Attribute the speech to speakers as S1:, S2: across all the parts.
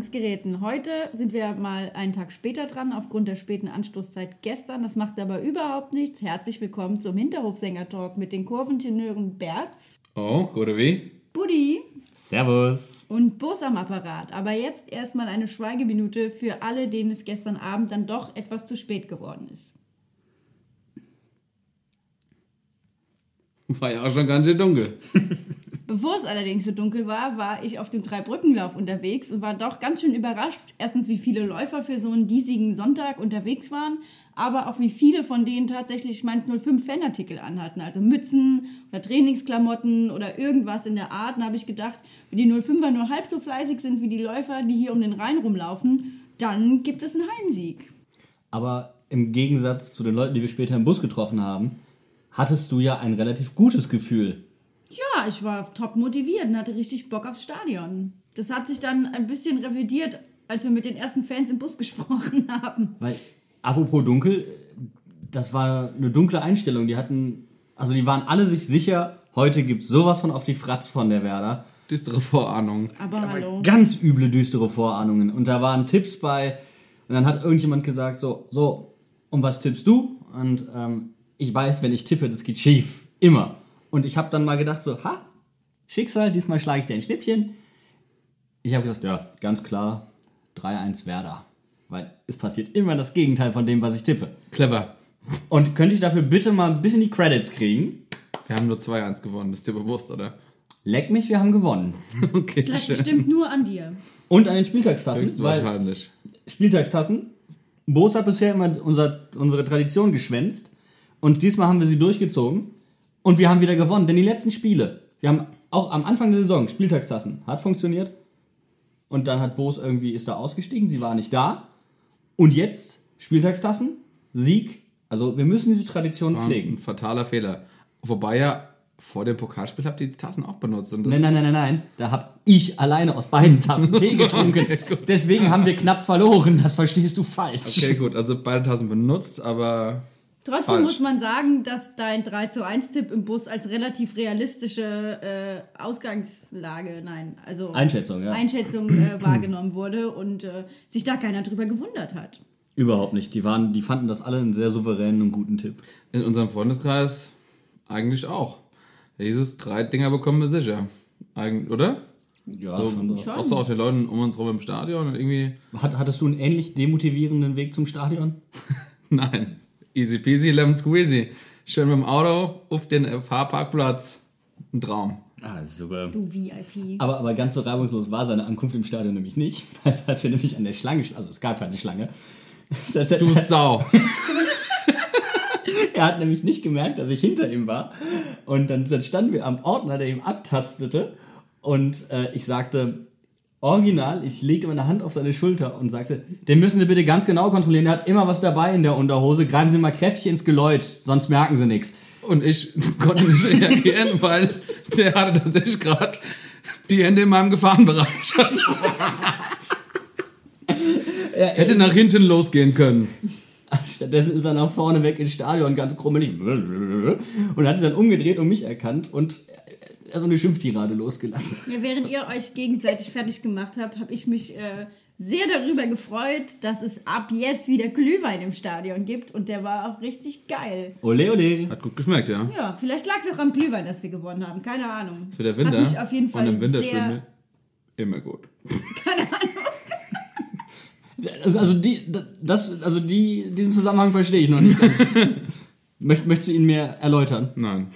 S1: Empfangsgeräten. Heute sind wir mal einen Tag später dran, aufgrund der späten Anstoßzeit gestern. Das macht aber überhaupt nichts. Herzlich willkommen zum Hinterhofsänger-Talk mit den Kurventenören Berz.
S2: Oh, gute wie?
S1: Buddy.
S3: Servus.
S1: Und Bus am Apparat. Aber jetzt erstmal eine Schweigeminute für alle, denen es gestern Abend dann doch etwas zu spät geworden ist.
S2: War ja auch schon ganz schön dunkel.
S1: Bevor es allerdings so dunkel war, war ich auf dem Dreibrückenlauf unterwegs und war doch ganz schön überrascht. Erstens, wie viele Läufer für so einen diesigen Sonntag unterwegs waren, aber auch wie viele von denen tatsächlich Mainz 05 Fanartikel anhatten. Also Mützen oder Trainingsklamotten oder irgendwas in der Art. Da habe ich gedacht, wenn die 05er nur halb so fleißig sind wie die Läufer, die hier um den Rhein rumlaufen, dann gibt es einen Heimsieg.
S3: Aber im Gegensatz zu den Leuten, die wir später im Bus getroffen haben, hattest du ja ein relativ gutes Gefühl.
S1: Ja, ich war top motiviert und hatte richtig Bock aufs Stadion. Das hat sich dann ein bisschen revidiert, als wir mit den ersten Fans im Bus gesprochen haben.
S3: Weil, apropos dunkel, das war eine dunkle Einstellung. Die hatten, also die waren alle sich sicher, heute gibt's sowas von auf die Fratz von der Werder.
S2: Düstere Vorahnung.
S1: Aber, hallo.
S3: Ganz üble, düstere Vorahnungen. Und da waren Tipps bei. Und dann hat irgendjemand gesagt, so, so, und was tippst du? Und ähm, ich weiß, wenn ich tippe, das geht schief. Immer. Und ich habe dann mal gedacht, so, ha, Schicksal, diesmal schlage ich dir ein Schnippchen. Ich habe gesagt, ja, ganz klar, 3-1 Werder. Weil es passiert immer das Gegenteil von dem, was ich tippe.
S2: Clever.
S3: Und könnte ich dafür bitte mal ein bisschen die Credits kriegen?
S2: Wir haben nur 2-1 gewonnen, das ist dir bewusst, oder?
S3: Leck mich, wir haben gewonnen.
S2: Okay,
S1: Das lag
S2: schön.
S1: bestimmt nur an dir.
S3: Und an den Spieltagstassen, weil
S2: Höchstwahrscheinlich.
S3: Spieltagstassen. Boos hat bisher immer unser, unsere Tradition geschwänzt. Und diesmal haben wir sie durchgezogen. Und wir haben wieder gewonnen. Denn die letzten Spiele, wir haben auch am Anfang der Saison Spieltagstassen, hat funktioniert. Und dann hat Boos irgendwie, ist da ausgestiegen, sie war nicht da. Und jetzt Spieltagstassen, Sieg. Also wir müssen diese Tradition
S2: War ein
S3: pflegen.
S2: fataler Fehler. Wobei ja vor dem Pokalspiel habt ihr die Tassen auch benutzt. Das
S3: Nein, nein, nein, nein, nein. Da hab ich alleine aus beiden Tassen Tee getrunken. Deswegen haben wir knapp verloren. Das verstehst du falsch.
S2: Okay, gut, also beide Tassen benutzt, aber
S1: Trotzdem
S2: Falsch.
S1: muss man sagen, dass dein 3 zu 1 Tipp im Bus als relativ realistische äh, Ausgangslage, nein, also
S3: Einschätzung, ja.
S1: Einschätzung äh, wahrgenommen wurde und äh, sich da keiner drüber gewundert hat.
S3: Überhaupt nicht. Die, waren, die fanden das alle einen sehr souveränen und guten Tipp.
S2: in unserem Freundeskreis eigentlich auch. Da hieß es, drei Dinger bekommen wir sicher. Eig oder?
S3: Ja,
S2: So,
S3: schon.
S1: schon.
S2: Außer auch den Leuten um uns rum im Stadion und irgendwie,
S3: Hat, hattest du einen ähnlich demotivierenden Weg zum Stadion?
S2: nein, easy peasy, lemon squeezy. Schön mit dem Auto auf den Fahrparkplatz. Ein Traum.
S3: Ah, super.
S1: Du VIP.
S3: Aber, aber ganz so reibungslos war seine Ankunft im Stadion nämlich nicht, weil wir nämlich an der Schlange, also es gab keine Schlange. Das,
S2: Du Sau.
S3: er hat nämlich nicht gemerkt, dass ich hinter ihm war. Und dann, dann standen wir am Ordner, der ihm abtastete. Und äh, ich sagte, original, ich legte meine Hand auf seine Schulter und sagte, den müssen Sie bitte ganz genau kontrollieren. Der hat immer was dabei in der Unterhose. Greifen Sie mal kräftig ins Geläut, sonst merken Sie nichts.
S2: Und ich konnte nicht reagieren, weil der hatte tatsächlich gerade die Hände in meinem Gefahrenbereich. Also,
S3: Er,
S2: hätte nach hinten losgehen können.
S3: Stattdessen ist er nach vorne weg ins Stadion ganz krummelig und hat sich dann umgedreht und mich erkannt und erstmal eine Schimpftirade losgelassen.
S1: Ja, während ihr euch gegenseitig fertig gemacht habt, habe ich mich äh, sehr darüber gefreut, dass es ab jetzt wieder Glühwein im Stadion gibt und der war auch richtig geil.
S3: Ole, ole.
S2: Hat gut geschmeckt, ja.
S1: Ja, vielleicht lag es auch am Glühwein, dass wir gewonnen haben, keine Ahnung.
S2: Für der Winter.
S1: Hat mich auf jeden Fall
S2: Und im Winter
S1: sehr...
S2: immer gut.
S3: Also, also, die, das, also die, diesen Zusammenhang verstehe ich noch nicht ganz. Möcht, möchtest du ihn mir erläutern?
S2: Nein.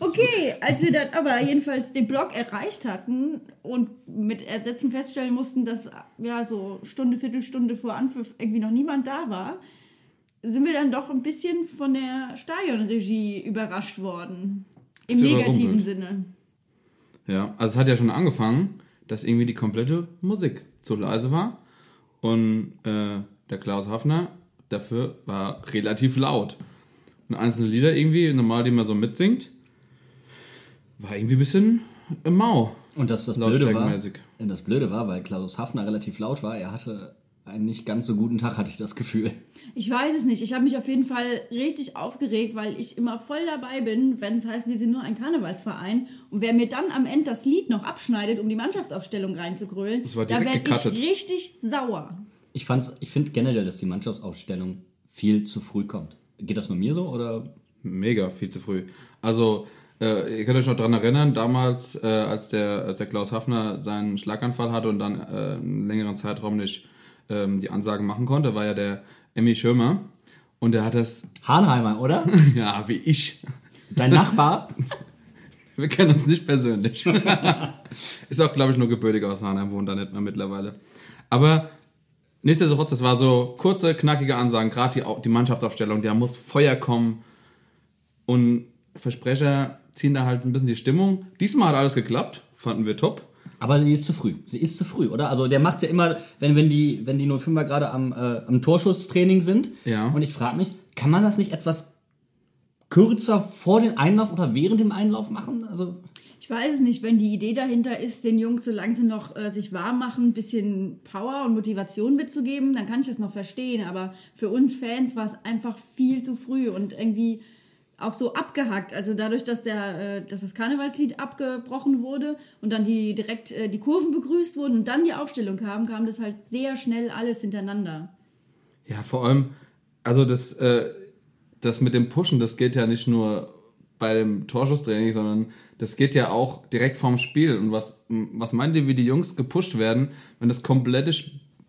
S1: Okay, als wir dann aber jedenfalls den Block erreicht hatten und mit Ersetzen feststellen mussten, dass ja so Stunde, Viertelstunde vor Anpfiff irgendwie noch niemand da war, sind wir dann doch ein bisschen von der Stadionregie überrascht worden. Im negativen? Sinne.
S2: Ja, also es hat ja schon angefangen, dass irgendwie die komplette Musik zu leise war. Und äh, der Klaus Hafner dafür war relativ laut. Einzelne Lieder irgendwie, normal, die man so mitsingt, war irgendwie ein bisschen äh, mau.
S3: Und das, das Blöde war, das Blöde war, weil Klaus Hafner relativ laut war, er hatte einen nicht ganz so guten Tag, hatte ich das Gefühl.
S1: Ich weiß es nicht. Ich habe mich auf jeden Fall richtig aufgeregt, weil ich immer voll dabei bin, wenn es heißt, wir sind nur ein Karnevalsverein. Und wer mir dann am Ende das Lied noch abschneidet, um die Mannschaftsaufstellung reinzugrölen, da werde ich richtig sauer.
S3: Ich, fand's- ich finde generell, dass die Mannschaftsaufstellung viel zu früh kommt. Geht das bei mir so oder?
S2: Mega, viel zu früh. Also, äh, ihr könnt euch noch dran erinnern, damals, äh, als, der, als der Klaus Hafner seinen Schlaganfall hatte und dann äh, einen längeren Zeitraum nicht ähm, die Ansagen machen konnte, war ja der Emmy Schirmer. Und der hat das,
S3: Hahnheimer, oder?
S2: ja, wie ich.
S3: Dein Nachbar?
S2: Wir kennen uns nicht persönlich. Ist auch, glaube ich, nur gebürtig aus Hanheim, wohnt da nicht mehr mittlerweile. Aber nichtsdestotrotz, das war so kurze, knackige Ansagen, gerade die, die Mannschaftsaufstellung, da muss Feuer kommen. Und Versprecher ziehen da halt ein bisschen die Stimmung. Diesmal hat alles geklappt, fanden wir top.
S3: Aber sie ist zu früh. Sie ist zu früh, oder? Also der macht ja immer, wenn, wenn die, wenn die 05er gerade am, äh, am Torschusstraining sind.
S2: Ja.
S3: Und ich frage mich, kann man das nicht etwas kürzer vor dem Einlauf oder während dem Einlauf machen? Also
S1: Ich weiß es nicht, wenn die Idee dahinter ist, den Jungs, solange sie noch äh, sich warm machen, ein bisschen Power und Motivation mitzugeben, dann kann ich das noch verstehen. Aber für uns Fans war es einfach viel zu früh und irgendwie auch so abgehackt. Also dadurch, dass, der, äh, dass das Karnevalslied abgebrochen wurde und dann die direkt äh, die Kurven begrüßt wurden und dann die Aufstellung kam, kam das halt sehr schnell alles hintereinander.
S2: Ja, vor allem, also das, äh, das mit dem Pushen, das geht ja nicht nur bei dem Torschusstraining, sondern das geht ja auch direkt vorm Spiel. Und was, was meint ihr, wie die Jungs gepusht werden, wenn das komplette,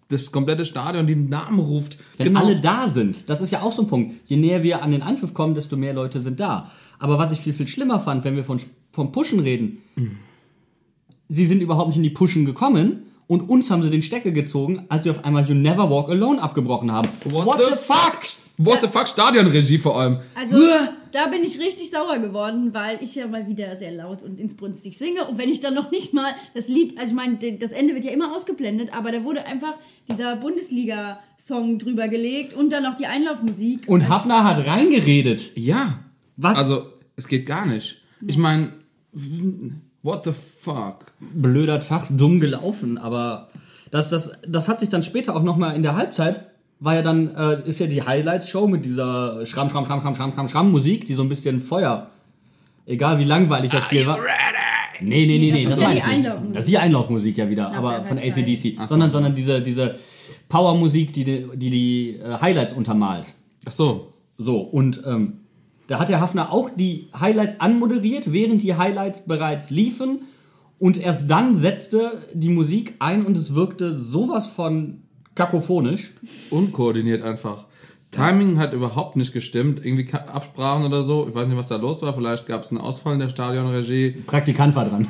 S2: das komplette Stadion die Namen ruft?
S3: Wenn alle da sind, das ist ja auch so ein Punkt. Je näher wir an den Anpfiff kommen, desto mehr Leute sind da. Aber was ich viel, viel schlimmer fand, wenn wir von, vom Pushen reden, sie sind überhaupt nicht in die Pushen gekommen und uns haben sie den Stecker gezogen, als sie auf einmal You Never Walk Alone abgebrochen haben.
S2: What, the, fuck? What the fuck? Stadionregie vor allem.
S1: Also da bin ich richtig sauer geworden, weil ich ja mal wieder sehr laut und insbrünstig singe. Und wenn ich dann noch nicht mal das Lied, also ich meine, das Ende wird ja immer ausgeblendet, aber da wurde einfach dieser Bundesliga-Song drüber gelegt und dann noch die Einlaufmusik.
S3: Und Hafner hat reingeredet.
S2: Ja.
S3: Was?
S2: Also, es geht gar nicht. Ich meine, what the fuck?
S3: blöder Tag, dumm gelaufen, aber das, das, das hat sich dann später auch nochmal in der Halbzeit, war ja dann, äh, ist ja die Highlights-Show mit dieser Schramm, Schramm, Schramm, Schramm, Schramm, Schramm, Schramm Musik, die so ein bisschen Feuer, egal wie langweilig das Spiel war. Nee, nee, nee, nee,
S1: das
S3: das,
S1: ist ja die. Einlaufmusik.
S3: Das ist die Einlaufmusik ja wieder,
S1: Nach
S3: aber von. ACDC.
S2: So.
S3: sondern, sondern diese, diese Power-Musik, die die, die, die äh, Highlights untermalt.
S2: Ach so.
S3: So, und ähm, da hat der Hafner auch die Highlights anmoderiert, während die Highlights bereits liefen. Und erst dann setzte die Musik ein und es wirkte sowas von kakophonisch.
S2: unkoordiniert einfach. Timing hat überhaupt nicht gestimmt. Irgendwie Absprachen oder so. Ich weiß nicht, was da los war. Vielleicht gab es einen Ausfall in der Stadionregie.
S3: Praktikant war dran.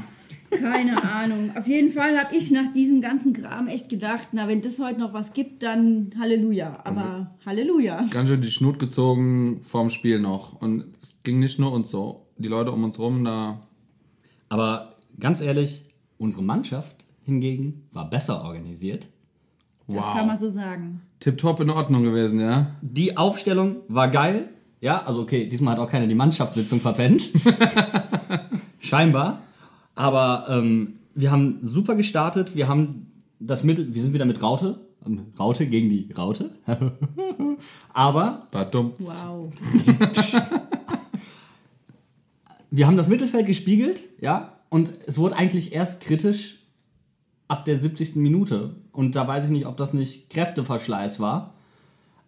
S1: Keine Ahnung. Auf jeden Fall habe ich nach diesem ganzen Kram echt gedacht, na, wenn das heute noch was gibt, dann Halleluja. Aber Halleluja.
S2: Ganz schön die Schnut gezogen vorm Spiel noch. Und es ging nicht nur uns so. Die Leute um uns rum, da.
S3: Aber ganz ehrlich, unsere Mannschaft hingegen war besser organisiert.
S1: Das kann man so sagen.
S2: Tipptopp in Ordnung gewesen, ja?
S3: Die Aufstellung war geil. Ja, also okay, diesmal hat auch keiner die Mannschaftssitzung verpennt. Scheinbar. Aber ähm, wir haben super gestartet. Wir haben das Mittel, wir sind wieder mit Raute. Ähm, Raute gegen die Raute. Aber
S2: War dumm.
S1: Wow.
S3: wir haben das Mittelfeld gespiegelt, ja, und es wurde eigentlich erst kritisch ab der 70. Minute. Und da weiß ich nicht, ob das nicht Kräfteverschleiß war.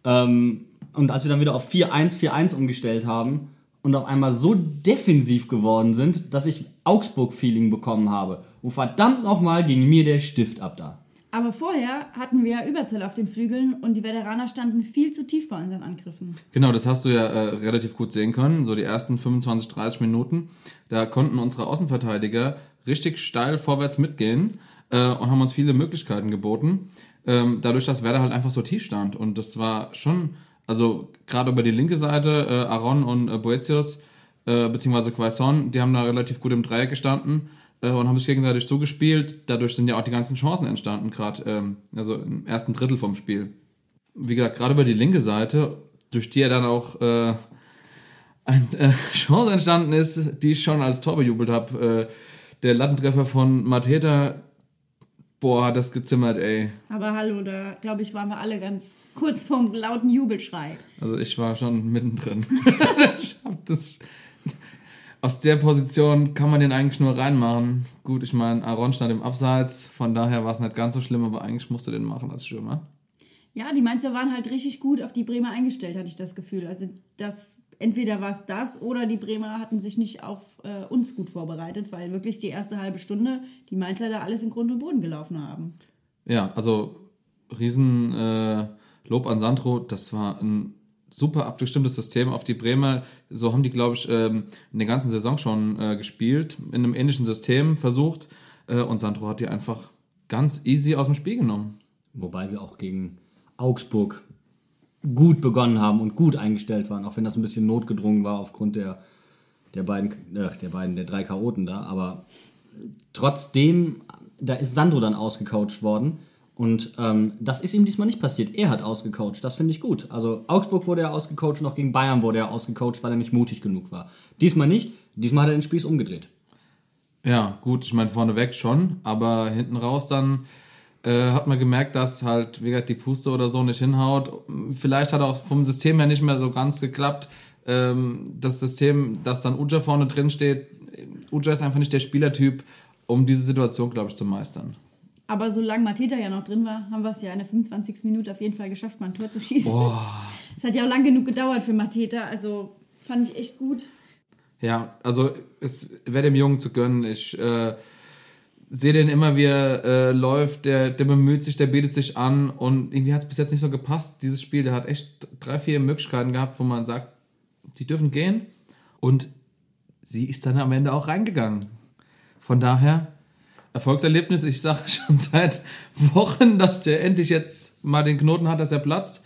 S3: Ähm, und als wir dann wieder auf 4-1, 4-1 umgestellt haben und auf einmal so defensiv geworden sind, dass ich Augsburg-Feeling bekommen habe. Und verdammt nochmal ging mir der Stift ab da.
S1: Aber vorher hatten wir ja Überzahl auf den Flügeln und die Veteraner standen viel zu tief bei unseren Angriffen.
S2: Genau, das hast du ja äh, relativ gut sehen können. So die ersten 25, 30 Minuten. Da konnten unsere Außenverteidiger richtig steil vorwärts mitgehen äh, und haben uns viele Möglichkeiten geboten. Ähm, dadurch, dass Werder halt einfach so tief stand. Und das war schon, also gerade über die linke Seite, äh, Aaron und äh, Boetius, äh, beziehungsweise Quaison, die haben da relativ gut im Dreieck gestanden äh, und haben sich gegenseitig zugespielt. Dadurch sind ja auch die ganzen Chancen entstanden, gerade ähm, also im ersten Drittel vom Spiel wie gesagt, gerade über die linke Seite, durch die ja dann auch äh, eine äh, Chance entstanden ist, die ich schon als Tor bejubelt habe. Äh, der Lattentreffer von Mateta, Boah, hat das gezimmert, ey.
S1: Aber hallo, da glaube ich, waren wir alle ganz kurz vorm lauten Jubelschrei.
S2: Also ich war schon mittendrin. ich hab das. Aus der Position kann man den eigentlich nur reinmachen. Gut, ich meine, Aaron stand im Abseits, von daher war es nicht ganz so schlimm, aber eigentlich musste den machen als Stürmer.
S1: Ja, die Mainzer waren halt richtig gut auf die Bremer eingestellt, hatte ich das Gefühl. Also das, entweder war es das oder die Bremer hatten sich nicht auf äh, uns gut vorbereitet, weil wirklich die erste halbe Stunde die Mainzer da alles in Grund und Boden gelaufen haben.
S2: Ja, also riesen äh, Lob an Sandro. Das war ein super abgestimmtes System auf die Bremer. So haben die, glaube ich, ähm, in der ganzen Saison schon äh, gespielt, in einem ähnlichen System versucht. Äh, und Sandro hat die einfach ganz easy aus dem Spiel genommen.
S3: Wobei wir auch gegen Augsburg gut begonnen haben und gut eingestellt waren, auch wenn das ein bisschen notgedrungen war aufgrund der, der beiden, äh, der beiden, der drei Chaoten da. Aber trotzdem, da ist Sandro dann ausgecoacht worden. Und ähm, das ist ihm diesmal nicht passiert. Er hat ausgecoacht. Das finde ich gut. Also Augsburg wurde er ausgecoacht, noch gegen Bayern wurde er ausgecoacht, weil er nicht mutig genug war. Diesmal nicht. Diesmal hat er den Spieß umgedreht.
S2: Ja, gut, ich meine vorneweg schon, aber hinten raus dann äh, hat man gemerkt, dass halt, wie gesagt, die Puste oder so nicht hinhaut. Vielleicht hat auch vom System her nicht mehr so ganz geklappt. Ähm, das System, das dann Uja vorne drin steht, Uja ist einfach nicht der Spielertyp, um diese Situation, glaube ich, zu meistern.
S1: Aber solange Mateta ja noch drin war, haben wir es ja in der 25. Minute auf jeden Fall geschafft, mal ein Tor zu schießen. Es hat ja auch lang genug gedauert für Mateta, also fand ich echt gut.
S2: Ja, also es wäre dem Jungen zu gönnen. Ich äh, sehe den immer, wie er äh, läuft, der, der bemüht sich, der bietet sich an und irgendwie hat es bis jetzt nicht so gepasst, dieses Spiel. Der hat echt drei, vier Möglichkeiten gehabt, wo man sagt, die dürfen gehen und sie ist dann am Ende auch reingegangen. Von daher, Erfolgserlebnis, ich sage schon seit Wochen, dass der endlich jetzt mal den Knoten hat, dass er platzt.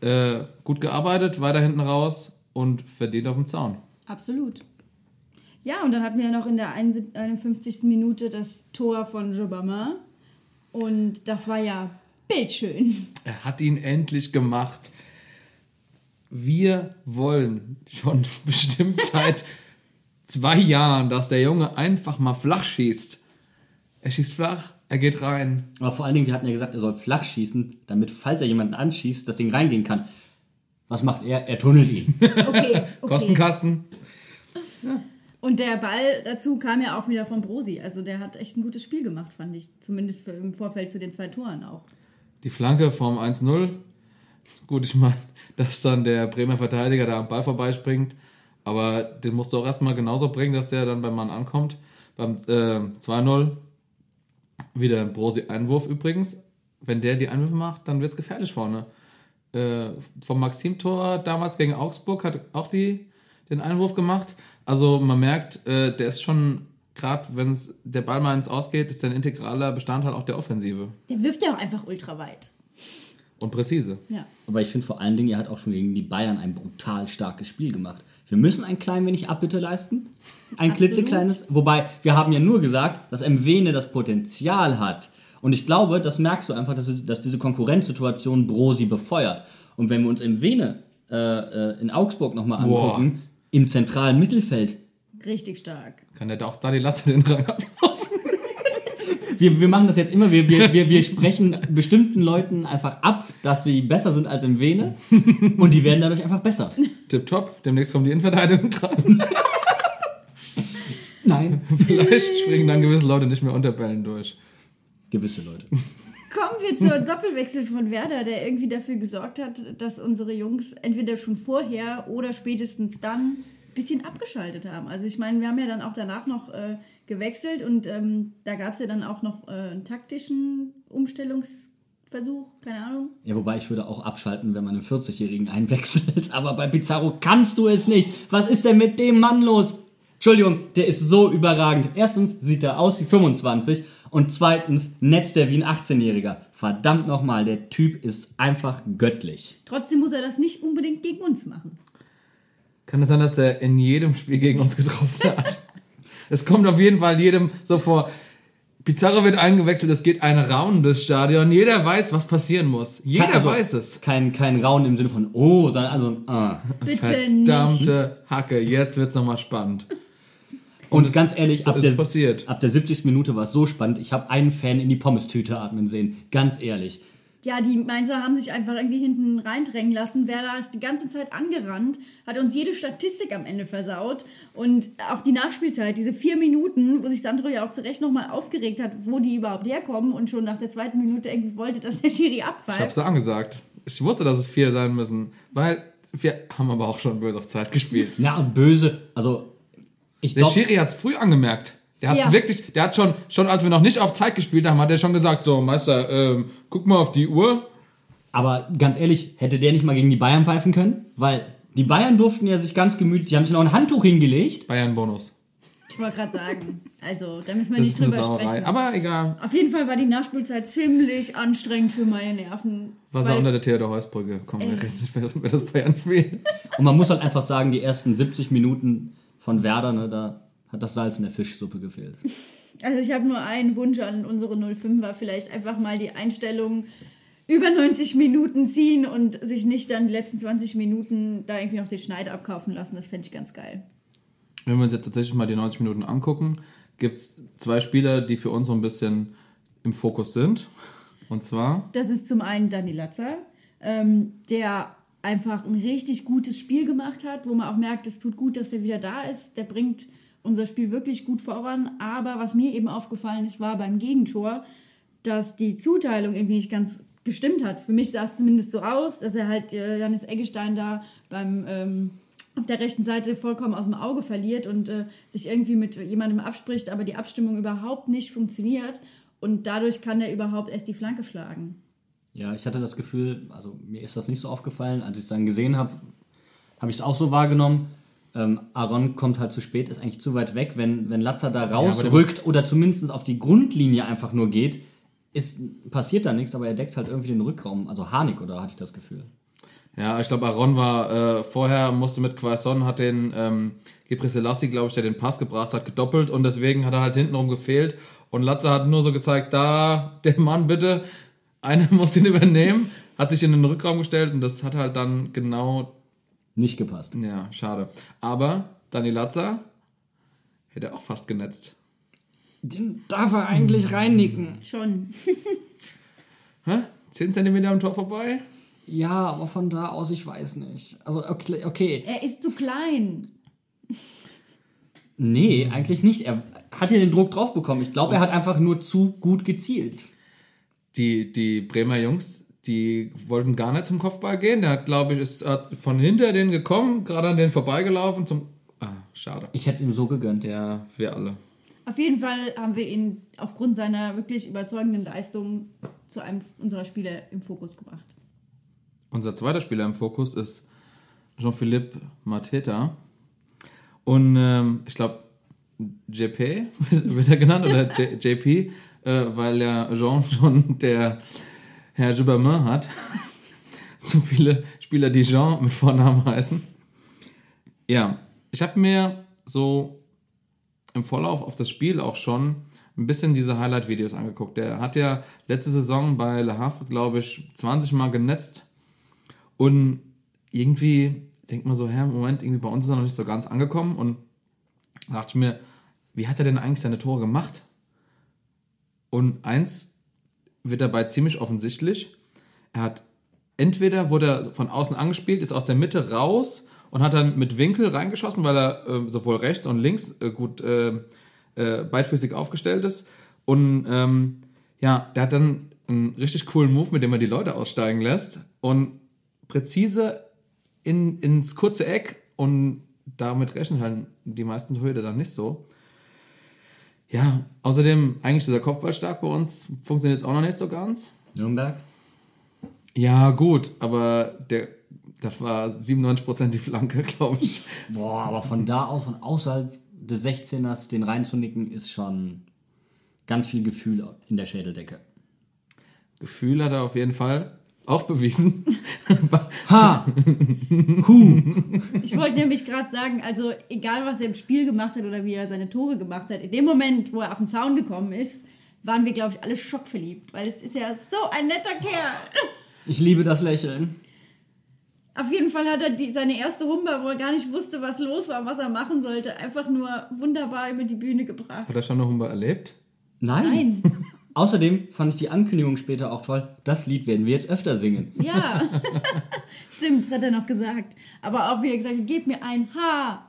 S2: Äh, gut gearbeitet, weiter hinten raus und verdient auf dem Zaun.
S1: Absolut. Ja, und dann hatten wir ja noch in der 51. Minute das Tor von Jobama. Und das war ja bildschön.
S2: Er hat ihn endlich gemacht. Wir wollen schon bestimmt seit zwei Jahren, dass der Junge einfach mal flach schießt. Er schießt flach, er geht rein.
S3: Aber vor allen Dingen, wir hatten ja gesagt, er soll flach schießen, damit, falls er jemanden anschießt, das Ding reingehen kann. Was macht er? Er tunnelt ihn.
S1: Okay, okay.
S2: Kostenkasten.
S1: Und der Ball dazu kam ja auch wieder von Brosi. Also der hat echt ein gutes Spiel gemacht, fand ich. Zumindest im Vorfeld zu den zwei Toren auch.
S2: Die Flanke vom 1-0. Gut, ich meine, dass dann der Bremer Verteidiger da am Ball vorbeispringt. Aber den musst du auch erstmal genauso bringen, dass der dann beim Mann ankommt. Beim äh, 2-0 wieder ein Brosi-Einwurf übrigens. Wenn der die Einwürfe macht, dann wird es gefährlich vorne. Äh, vom Maxim-Tor damals gegen Augsburg hat auch die, den Einwurf gemacht. Also man merkt, äh, der ist schon, gerade wenn der Ball mal ins Ausgeht, ist der ein integraler Bestandteil auch der Offensive.
S1: Der wirft ja auch einfach ultra weit.
S2: Und präzise.
S1: Ja.
S3: Aber ich finde vor allen Dingen, er hat auch schon gegen die Bayern ein brutal starkes Spiel gemacht. Wir müssen ein klein wenig Abbitte leisten. Ein
S1: Absolut.
S3: klitzekleines. Wobei, wir haben ja nur gesagt, dass Mwene das Potenzial hat. Und ich glaube, das merkst du einfach, dass, dass diese Konkurrenzsituation Brosi befeuert. Und wenn wir uns Mwene äh, äh, in Augsburg nochmal
S2: Boah.
S3: angucken, im zentralen Mittelfeld,
S1: Richtig stark.
S2: Kann der da auch da die Lasse den Rang ablaufen?
S3: wir, wir machen das jetzt immer, wir, wir, wir, wir sprechen bestimmten Leuten einfach ab, dass sie besser sind als Mwene und die werden dadurch einfach besser.
S2: Tipptopp, demnächst kommt die Innenverteidigung dran.
S3: Nein.
S2: Vielleicht springen dann gewisse Leute nicht mehr unter Bällen durch.
S3: Gewisse Leute.
S1: Kommen wir zur Doppelwechsel von Werder, der irgendwie dafür gesorgt hat, dass unsere Jungs entweder schon vorher oder spätestens dann ein bisschen abgeschaltet haben. Also ich meine, wir haben ja dann auch danach noch äh, gewechselt und ähm, da gab es ja dann auch noch äh, einen taktischen Umstellungsversuch, keine Ahnung.
S3: Ja, wobei ich würde auch abschalten, wenn man einen 40-Jährigen einwechselt. Aber bei Pizarro kannst du es nicht. Was ist denn mit dem Mann los? Entschuldigung, der ist so überragend. Erstens sieht er aus wie 25 und zweitens netzt er wie ein 18-Jähriger. Verdammt nochmal, der Typ ist einfach göttlich.
S1: Trotzdem muss er das nicht unbedingt gegen uns machen.
S2: Kann es sein, dass er in jedem Spiel gegen uns getroffen hat? Es kommt auf jeden Fall jedem so vor. Pizarro wird eingewechselt, es geht ein Raun durchs Stadion. Jeder weiß, was passieren muss. Jeder
S3: Also,
S2: weiß es.
S3: Kein, kein Raun im Sinne von oh, sondern also ein ah.
S1: Bitte nicht.
S2: Verdammte Hacke, jetzt wird's nochmal spannend.
S3: Und,
S2: es-
S3: ganz ehrlich,
S2: so
S3: ab, der,
S2: passiert.
S3: ab der 70. Minute war es so spannend. Ich habe einen Fan in die Pommes-Tüte atmen sehen. Ganz ehrlich.
S1: Ja, die Mainzer haben sich einfach irgendwie hinten reindrängen lassen. Werder ist die ganze Zeit angerannt, hat uns jede Statistik am Ende versaut. Und auch die Nachspielzeit, diese vier Minuten, wo sich Sandro ja auch zu Recht nochmal aufgeregt hat, wo die überhaupt herkommen und schon nach der zweiten Minute irgendwie wollte, dass der Schiri
S2: Ich
S1: abpfeift.
S2: hab's ja angesagt. Ich wusste, dass es vier sein müssen, weil wir haben aber auch schon böse auf Zeit gespielt.
S3: Na, und böse. Also, ich
S2: Der
S3: glaube,
S2: Schiri hat's früh angemerkt. Der hat's
S1: Ja.
S2: wirklich, der hat schon, schon als wir noch nicht auf Zeit gespielt haben, hat er schon gesagt, so, Meister, ähm, guck mal auf die Uhr.
S3: aber ganz ehrlich, hätte der nicht mal gegen die Bayern pfeifen können? Weil die Bayern durften ja sich ganz gemütlich, die haben sich noch ein Handtuch hingelegt.
S2: Bayern Bonus.
S1: Ich wollte gerade sagen, also da müssen wir
S2: Das
S1: nicht drüber
S2: Sauerei.
S1: sprechen.
S2: Aber egal.
S1: Auf jeden Fall war die Nachspielzeit ziemlich anstrengend für meine Nerven.
S2: Wasser
S1: weil-
S2: unter der Theodor Heusbrücke. Komm, wir reden nicht mehr über das Bayern-Spiel.
S3: Und man muss halt einfach sagen, die ersten 70 Minuten von Werder, ne, da hat das Salz in der Fischsuppe gefehlt.
S1: Also ich habe nur einen Wunsch an unsere 05er, vielleicht einfach mal die Einstellung über 90 Minuten ziehen und sich nicht dann die letzten 20 Minuten da irgendwie noch den Schneid abkaufen lassen. Das fände ich ganz geil.
S2: Wenn wir uns jetzt tatsächlich mal die 90 Minuten angucken, gibt es zwei Spieler, die für uns so ein bisschen im Fokus sind. Und zwar,
S1: Das ist zum einen Dani Latzer, ähm, der einfach ein richtig gutes Spiel gemacht hat, wo man auch merkt, es tut gut, dass er wieder da ist. Der bringt unser Spiel wirklich gut voran. Aber was mir eben aufgefallen ist, war beim Gegentor, dass die Zuteilung irgendwie nicht ganz gestimmt hat. Für mich sah es zumindest so aus, dass er halt äh, Janis Eggestein da beim ähm, auf der rechten Seite vollkommen aus dem Auge verliert und äh, sich irgendwie mit jemandem abspricht, aber die Abstimmung überhaupt nicht funktioniert und dadurch kann er überhaupt erst die Flanke schlagen.
S3: Ja, ich hatte das Gefühl, also mir ist das nicht so aufgefallen. Als ich es dann gesehen habe, habe ich es auch so wahrgenommen. Ähm, Aaron kommt halt zu spät, ist eigentlich zu weit weg. Wenn, wenn Latzer da rausrückt oder zumindest auf die Grundlinie einfach nur geht, ist, passiert da nichts, aber er deckt halt irgendwie den Rückraum. Also Harnik, oder hatte ich das Gefühl?
S2: ja, ich glaube, Aaron war äh, vorher, musste mit Quaison, hat den ähm, Gebre Selassie, glaube ich, der den Pass gebracht hat, gedoppelt und deswegen hat er halt hintenrum gefehlt. Und Latze hat nur so gezeigt, da, der Mann bitte, einer muss ihn übernehmen, hat sich in den Rückraum gestellt und das hat halt dann genau
S3: Nicht gepasst.
S2: Ja, schade. Aber Dani Latza hätte auch fast genetzt.
S3: Den darf er eigentlich reinnicken.
S1: Schon.
S2: Hä? 10 cm am Tor vorbei?
S3: Ja, aber von da aus, ich weiß nicht. Also, okay. okay.
S1: Er ist zu klein.
S3: Nee, eigentlich nicht. Er hat ja den Druck drauf bekommen. Ich glaube, er hat einfach nur zu gut gezielt.
S2: Die, die Bremer Jungs, die wollten gar nicht zum Kopfball gehen. Der hat, glaube ich, ist hat von hinter denen gekommen, gerade an denen vorbeigelaufen zum. Ah, schade.
S3: Ich hätte es ihm so gegönnt.
S2: Ja, wir alle.
S1: Auf jeden Fall haben wir ihn aufgrund seiner wirklich überzeugenden Leistung zu einem unserer Spieler im Fokus gebracht.
S2: Unser zweiter Spieler im Fokus ist Jean-Philippe Mateta. Und ähm, ich glaube, JP wird er genannt oder J JP, äh, weil ja Jean schon der Herr Gibbermann hat. so viele Spieler, die Jean mit Vornamen heißen. Ja, ich habe mir so im Vorlauf auf das Spiel auch schon ein bisschen diese Highlight-Videos angeguckt. Der hat ja letzte Saison bei Le Havre, glaube ich, 20 Mal genetzt. Und irgendwie denkt man so, hä, Moment, irgendwie bei uns ist er noch nicht so ganz angekommen. Und da dachte ich mir, wie hat er denn eigentlich seine Tore gemacht? Und eins wird dabei ziemlich offensichtlich. Er hat entweder wurde er von außen angespielt, ist aus der Mitte raus und hat dann mit Winkel reingeschossen, weil er äh, sowohl rechts und links äh, gut äh, äh, beidfüßig aufgestellt ist. Und ähm, ja, der hat dann einen richtig coolen Move, mit dem er die Leute aussteigen lässt und präzise in, ins kurze Eck und damit rechnen halt die meisten Torhüter dann nicht so. Ja, außerdem eigentlich dieser Kopfball stark bei uns funktioniert jetzt auch noch nicht so ganz.
S3: Nürnberg?
S2: Ja, gut, aber der, das war 97% die Flanke, glaube ich.
S3: Boah, aber von da aus, von außerhalb des 16ers den reinzunicken, ist schon ganz viel Gefühl in der Schädeldecke.
S2: Gefühl hat er auf jeden Fall auch bewiesen.
S3: Ha!
S1: Ich wollte nämlich gerade sagen, also egal was er im Spiel gemacht hat oder wie er seine Tore gemacht hat, in dem Moment, wo er auf den Zaun gekommen ist, waren wir, glaube ich, alle schockverliebt, weil es ist ja so ein netter Kerl.
S3: Ich liebe das Lächeln.
S1: Auf jeden Fall hat er die, seine erste Humber, wo er gar nicht wusste, was los war, was er machen sollte, einfach nur wunderbar über die Bühne gebracht.
S2: Hat er schon eine Humber erlebt?
S3: Nein.
S1: Nein.
S3: Außerdem fand ich die Ankündigung später auch toll. Das Lied werden wir jetzt öfter singen.
S1: Ja. Stimmt, das hat er noch gesagt. Aber auch wie er gesagt hat, gebt mir ein H.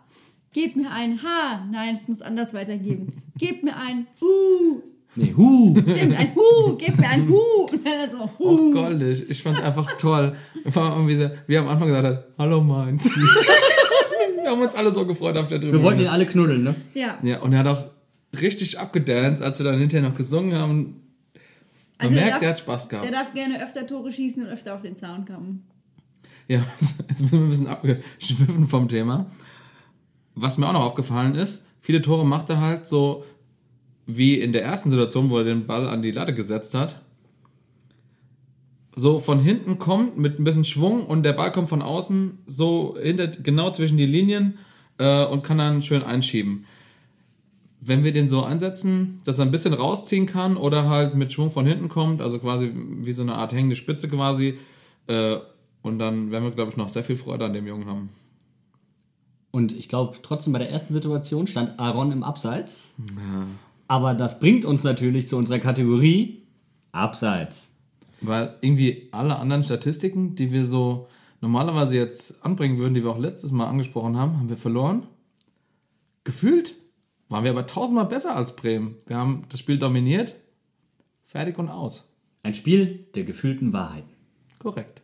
S1: Gebt mir ein H. Nein, es muss anders weitergeben. Gebt mir ein Hu.
S3: Nee, hu.
S1: Stimmt, ein Hu. Gebt mir ein Hu. Und dann so,
S2: Oh,
S1: Hu.
S2: goldig. Ich fand's einfach toll. Vor allem, wie, sie, wie er am Anfang gesagt hat, hallo Mainz. wir haben uns alle so gefreut auf der Tribüne.
S3: Wir wollten ihn alle knuddeln, ne?
S1: Ja.
S2: Ja, und er hat auch richtig abgedanced, als wir dann hinterher noch gesungen haben. Man
S1: Also er
S2: merkt,
S1: darf-
S2: der hat Spaß gehabt.
S1: Der darf gerne öfter Tore schießen und öfter auf den Zaun kommen.
S2: Ja, jetzt sind wir ein bisschen abgeschwiffen vom Thema. Was mir auch noch aufgefallen ist, viele Tore macht er halt so wie in der ersten Situation, wo er den Ball an die Latte gesetzt hat. So von hinten kommt mit ein bisschen Schwung und der Ball kommt von außen so hinter, genau zwischen die Linien äh, und kann dann schön einschieben. Wenn wir den so einsetzen, dass er ein bisschen rausziehen kann oder halt mit Schwung von hinten kommt, also quasi wie so eine Art hängende Spitze quasi, äh, und dann werden wir, glaube ich, noch sehr viel Freude an dem Jungen haben.
S3: Und ich glaube, trotzdem bei der ersten Situation stand Aaron im Abseits. Aber das bringt uns natürlich zu unserer Kategorie Abseits.
S2: Weil irgendwie alle anderen Statistiken, die wir so normalerweise jetzt anbringen würden, die wir auch letztes Mal angesprochen haben, haben wir verloren. Gefühlt waren wir aber tausendmal besser als Bremen. Wir haben das Spiel dominiert. Fertig und aus.
S3: Ein Spiel der gefühlten Wahrheiten.
S2: Korrekt.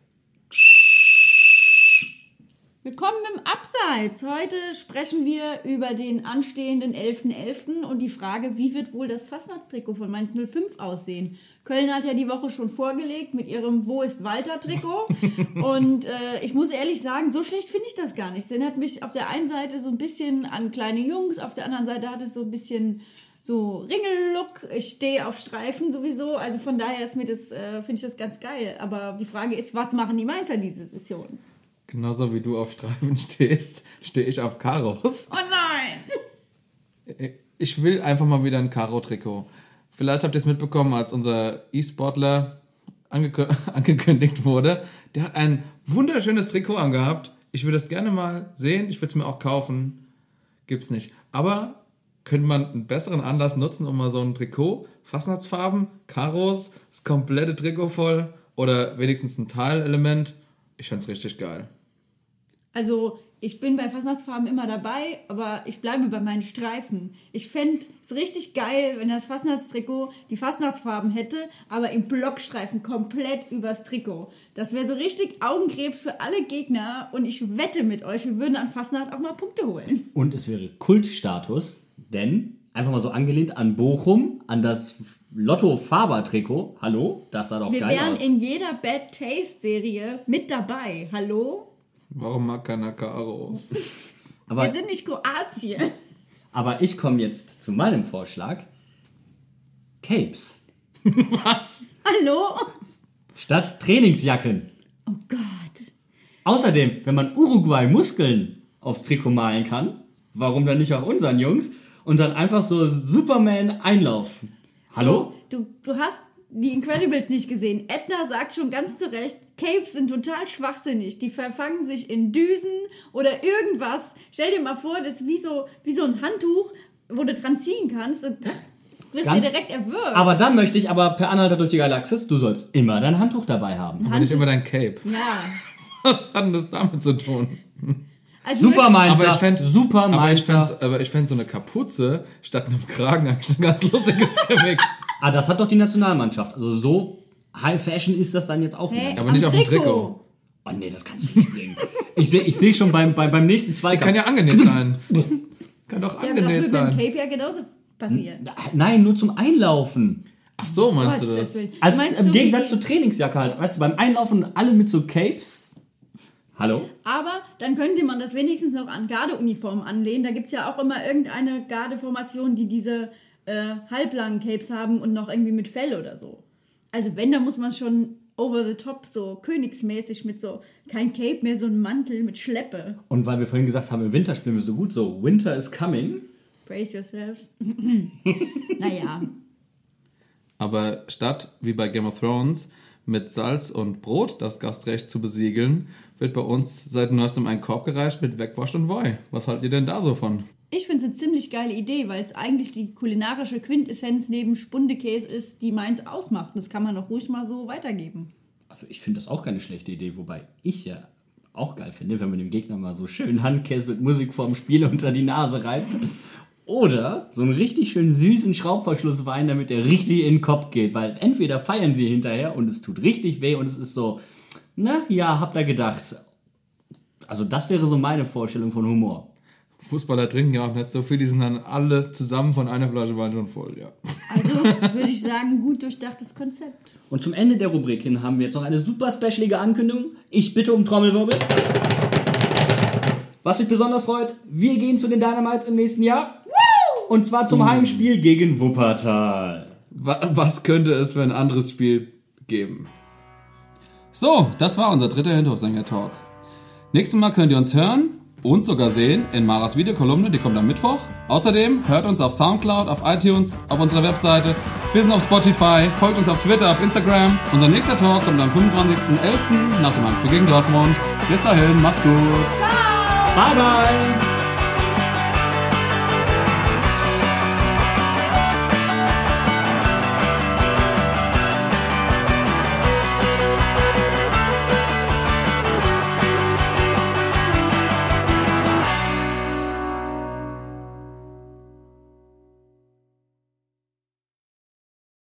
S1: Willkommen im Abseits. Heute sprechen wir über den anstehenden 11.11. und die Frage, wie wird wohl das Fastnachtstrikot von Mainz 05 aussehen? Köln hat ja die Woche schon vorgelegt mit ihrem Wo ist Walter-Trikot. und äh, ich muss ehrlich sagen, so schlecht finde ich das gar nicht. Es erinnert mich auf der einen Seite so ein bisschen an kleine Jungs, auf der anderen Seite hat es so ein bisschen so Ringellook. Ich stehe auf Streifen sowieso. Also von daher ist mir das, äh, finde ich das ganz geil. Aber die Frage ist, was machen die Mainzer diese Session?
S2: Genauso wie du auf Streifen stehst, stehe ich auf Karos.
S1: Oh nein!
S2: Ich will einfach mal wieder ein Karo-Trikot. Vielleicht habt ihr es mitbekommen, als unser E-Sportler angekü angekündigt wurde. Der hat ein wunderschönes Trikot angehabt. Ich würde es gerne mal sehen. Ich würde es mir auch kaufen. Gibt's nicht. Aber könnte man einen besseren Anlass nutzen, um mal so ein Trikot, Fastnachtsfarben, Karos, das komplette Trikot voll oder wenigstens ein Teilelement. Ich fände richtig geil.
S1: Also, ich bin bei Fastnachtsfarben immer dabei, aber ich bleibe bei meinen Streifen. Ich fände es richtig geil, wenn das Fastnachtstrikot die Fastnachtsfarben hätte, aber im Blockstreifen komplett übers Trikot. Das wäre so richtig Augenkrebs für alle Gegner und ich wette mit euch, wir würden an Fastnacht auch mal Punkte holen.
S3: Und es wäre Kultstatus, denn einfach mal so angelehnt an Bochum, an das Lotto-Faber-Trikot. Hallo, das sah doch
S1: Wir
S3: geil
S1: wären
S3: aus.
S1: in jeder Bad Taste-Serie mit dabei. Hallo?
S2: Warum mag keiner Karos?
S3: Aber,
S1: wir sind nicht Kroatien.
S3: aber ich komme jetzt zu meinem Vorschlag. Capes.
S2: Was?
S1: Hallo?
S3: Statt Trainingsjacken.
S1: Oh Gott.
S3: Außerdem, wenn man Uruguay-Muskeln aufs Trikot malen kann, warum dann nicht auf unseren Jungs? Und dann einfach so Superman einlaufen. Hallo?
S1: Du, du hast die Incredibles nicht gesehen. Edna sagt schon ganz zu Recht, Capes sind total schwachsinnig. Die verfangen sich in Düsen oder irgendwas. Stell dir mal vor, das ist wie so, wie so ein Handtuch, wo du dran ziehen kannst. Und wirst
S3: Ganz-
S1: dir direkt erwürgt.
S3: Aber dann möchte ich aber per Anhalter durch die Galaxis, du sollst immer dein Handtuch dabei haben.
S2: Aber nicht immer dein Cape.
S1: ja.
S2: Was hat denn das damit zu tun?
S1: Also
S3: Super Mainzer,
S2: Aber ich fänd-
S3: super
S2: Aber ich
S3: Mainzer.
S2: fände aber ich fänd so eine Kapuze statt einem Kragen eigentlich ein ganz lustiges Gimmick.
S3: Ah, das hat doch die Nationalmannschaft. Also so High Fashion ist das dann jetzt auch
S1: Hä?
S3: wieder.
S2: Aber nicht auf dem Trikot.
S3: Oh nee, das kannst du nicht bringen. Ich sehe ich seh schon beim, beim, beim nächsten Zweikampf.
S2: Kann ja angenäht sein. Kann doch
S1: Ja, aber das
S2: angenäht
S1: wird mit dem
S2: sein.
S1: Cape ja genauso passieren.
S3: Nein, nur zum Einlaufen.
S2: Ach so, meinst du
S1: Gottes
S2: das?
S1: Willen.
S3: Als,
S1: Meinst
S3: Im
S1: du,
S3: Gegensatz zur Trainingsjacke halt. Weißt du, beim Einlaufen alle mit so Capes. Hallo?
S1: Aber dann könnte man das wenigstens noch an Gardeuniformen anlehnen. Da gibt es ja auch immer irgendeine Gardeformation, die diese äh, halblangen Capes haben und noch irgendwie mit Fell oder so. Also wenn, dann muss man schon over the top, so königsmäßig mit so, kein Cape mehr, so ein Mantel mit Schleppe.
S3: Und weil wir vorhin gesagt haben, im Winter spielen wir so gut, so Winter is coming.
S1: Brace yourselves. naja,
S2: Aber statt, wie bei Game of Thrones, mit Salz und Brot das Gastrecht zu besiegeln, wird bei uns seit neuestem ein Korb gereicht mit Wegwasch und Woi. Was haltet ihr denn da so von?
S1: Ich finde es eine ziemlich geile Idee, weil es eigentlich die kulinarische Quintessenz neben Spundekäse ist, die Mainz ausmacht. Das kann man doch ruhig mal so weitergeben.
S3: Also ich finde das auch keine schlechte Idee, wobei ich ja auch geil finde, wenn man dem Gegner mal so schön Handkäse mit Musik vorm Spiel unter die Nase reibt. Oder so einen richtig schön süßen Schraubverschlusswein, damit der richtig in den Kopf geht. Weil entweder feiern sie hinterher und es tut richtig weh und es ist so, na ja, habt ihr gedacht. Also das wäre so meine Vorstellung von Humor.
S2: Fußballer trinken ja auch nicht so viel, die sind dann alle zusammen von einer Flasche Wein schon voll, ja.
S1: Also würde ich sagen, gut durchdachtes Konzept.
S3: Und zum Ende der Rubrik hin haben wir jetzt noch eine super specialige Ankündigung. Ich bitte um Trommelwirbel. Was mich besonders freut, wir gehen zu den Dynamites im nächsten Jahr. Und zwar zum Heimspiel gegen Wuppertal.
S2: Wa- Was könnte es für ein anderes Spiel geben? So, das war unser dritter Hinterhofsänger-Talk. Nächstes Mal könnt ihr uns hören und sogar sehen in Maras Videokolumne, die kommt am Mittwoch. Außerdem hört uns auf Soundcloud, auf iTunes, auf unserer Webseite. Wir sind auf Spotify, folgt uns auf Twitter, auf Instagram. Unser nächster Talk kommt am 25.11. nach dem Heimspiel gegen Dortmund. Bis dahin, macht's gut.
S3: Bye bye!